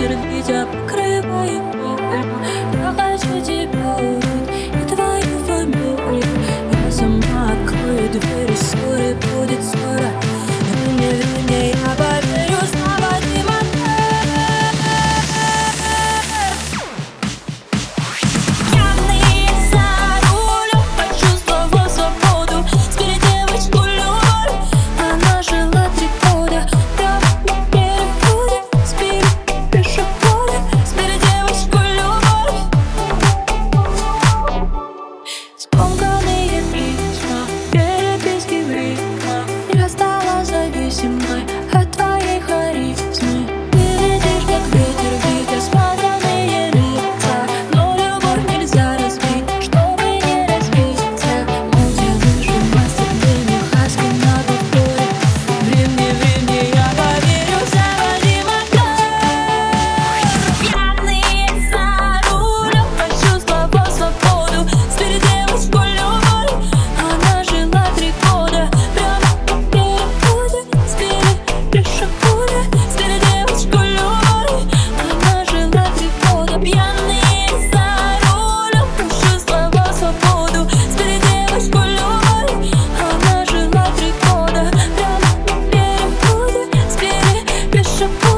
Сердце покрывает bishop.